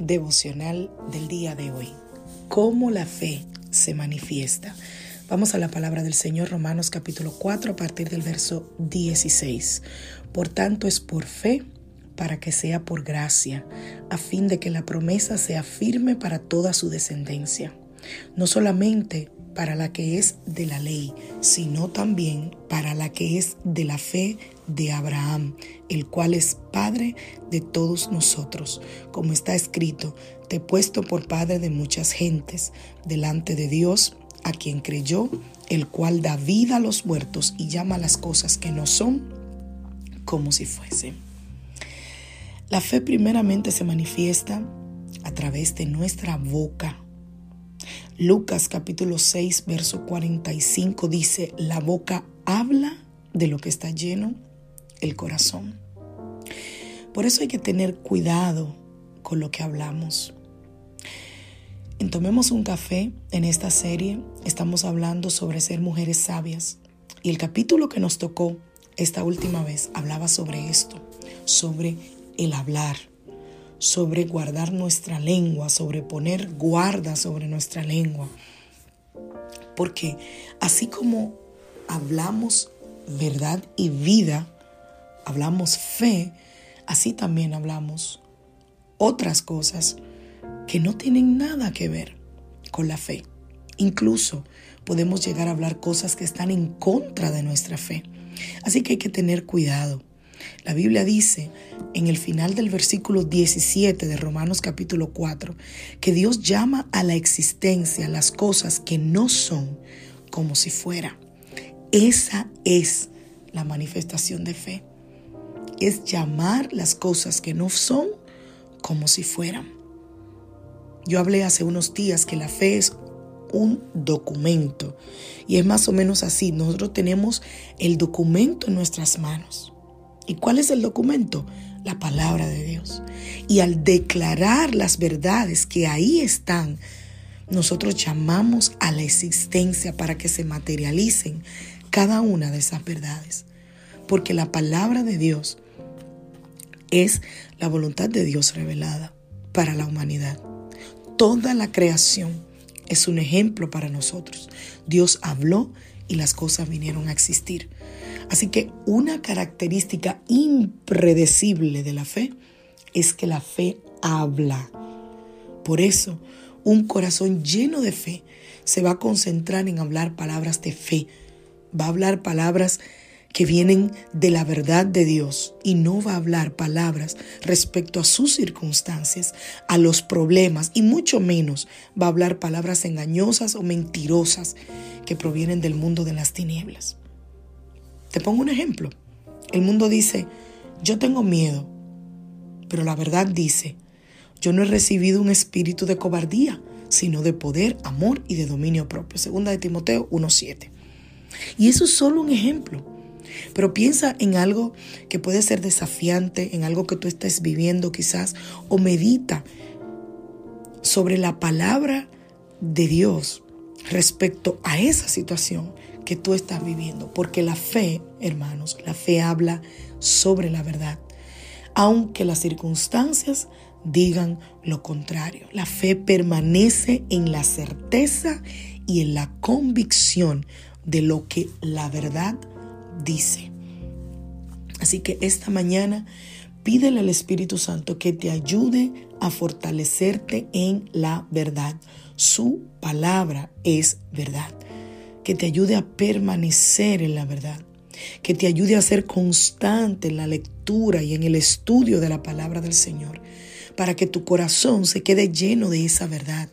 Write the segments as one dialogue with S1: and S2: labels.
S1: Devocional del día de hoy. ¿Cómo la fe se manifiesta. Vamos a la palabra del Señor, Romanos capítulo 4, a partir del verso 16. Por tanto es por fe para que sea por gracia, a fin de que la promesa sea firme para toda su descendencia, no solamente para la que es de la ley, sino también para la que es de la fe de Abraham, el cual es Padre de todos nosotros, como está escrito, te he puesto por Padre de muchas gentes, delante de Dios, a quien creyó, el cual da vida a los muertos y llama las cosas que no son como si fuesen. La fe primeramente se manifiesta a través de nuestra boca. Lucas capítulo 6, verso 45 dice, la boca habla de lo que está lleno el corazón. Por eso hay que tener cuidado con lo que hablamos. En Tomemos un café, en esta serie, estamos hablando sobre ser mujeres sabias. Y el capítulo que nos tocó esta última vez hablaba sobre esto, sobre el hablar, sobre guardar nuestra lengua, sobre poner guarda sobre nuestra lengua. Porque así como hablamos verdad y vida, hablamos fe, así también hablamos otras cosas que no tienen nada que ver con la fe. Incluso podemos llegar a hablar cosas que están en contra de nuestra fe. Así que hay que tener cuidado. La Biblia dice en el final del versículo 17 de Romanos capítulo 4 que Dios llama a la existencia las cosas que no son como si fuera. Esa es la manifestación de fe es llamar las cosas que no son como si fueran. Yo hablé hace unos días que la fe es un documento y es más o menos así. Nosotros tenemos el documento en nuestras manos. ¿Y cuál es el documento? La palabra de Dios. Y al declarar las verdades que ahí están, nosotros llamamos a la existencia para que se materialicen cada una de esas verdades. Porque la palabra de Dios es la voluntad de Dios revelada para la humanidad. Toda la creación es un ejemplo para nosotros. Dios habló y las cosas vinieron a existir. Así que una característica impredecible de la fe es que la fe habla. Por eso, un corazón lleno de fe se va a concentrar en hablar palabras de fe. Va a hablar palabras que vienen de la verdad de Dios y no va a hablar palabras respecto a sus circunstancias, a los problemas y mucho menos va a hablar palabras engañosas o mentirosas que provienen del mundo de las tinieblas. Te pongo un ejemplo. El mundo dice, yo tengo miedo, pero la verdad dice, yo no he recibido un espíritu de cobardía, sino de poder, amor y de dominio propio. Segunda de Timoteo 1.7. Y eso es solo un ejemplo. Pero piensa en algo que puede ser desafiante, en algo que tú estés viviendo quizás, o medita sobre la palabra de Dios respecto a esa situación que tú estás viviendo. Porque la fe, hermanos, la fe habla sobre la verdad. Aunque las circunstancias digan lo contrario. La fe permanece en la certeza y en la convicción de lo que la verdad dice. Así que esta mañana pídele al Espíritu Santo que te ayude a fortalecerte en la verdad. Su palabra es verdad. Que te ayude a permanecer en la verdad. Que te ayude a ser constante en la lectura y en el estudio de la palabra del Señor. Para que tu corazón se quede lleno de esa verdad.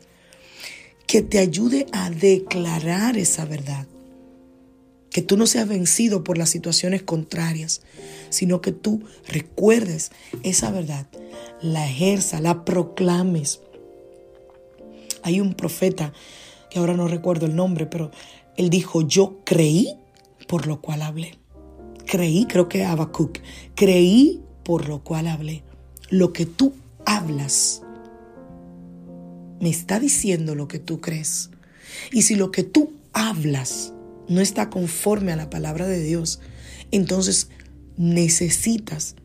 S1: Que te ayude a declarar esa verdad que tú no seas vencido por las situaciones contrarias, sino que tú recuerdes esa verdad, la ejerza, la proclames. Hay un profeta, que ahora no recuerdo el nombre, pero él dijo, yo creí por lo cual hablé. Creí, creo que Habacuc, creí por lo cual hablé. Lo que tú hablas me está diciendo lo que tú crees. Y si lo que tú hablas no está conforme a la palabra de Dios, entonces necesitas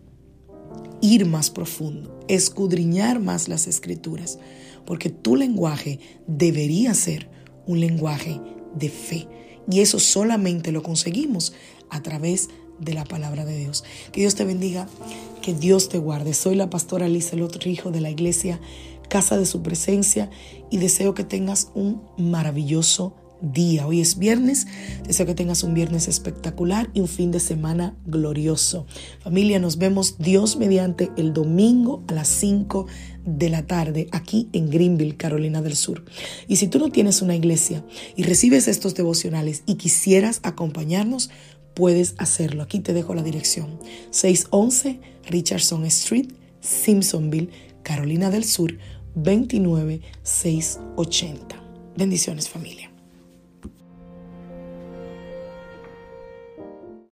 S1: ir más profundo, escudriñar más las escrituras, porque tu lenguaje debería ser un lenguaje de fe. Y eso solamente lo conseguimos a través de la palabra de Dios. Que Dios te bendiga, que Dios te guarde. Soy la pastora Alice otro hijo de la iglesia Casa de Su Presencia y deseo que tengas un maravilloso día. Hoy es viernes. Deseo que tengas un viernes espectacular y un fin de semana glorioso. Familia, nos vemos Dios mediante el domingo a las 5 de la tarde aquí en Greenville, Carolina del Sur. Y si tú no tienes una iglesia y recibes estos devocionales y quisieras acompañarnos, puedes hacerlo. Aquí te dejo la dirección. 611 Richardson Street, Simpsonville, Carolina del Sur, 29680. Bendiciones familia.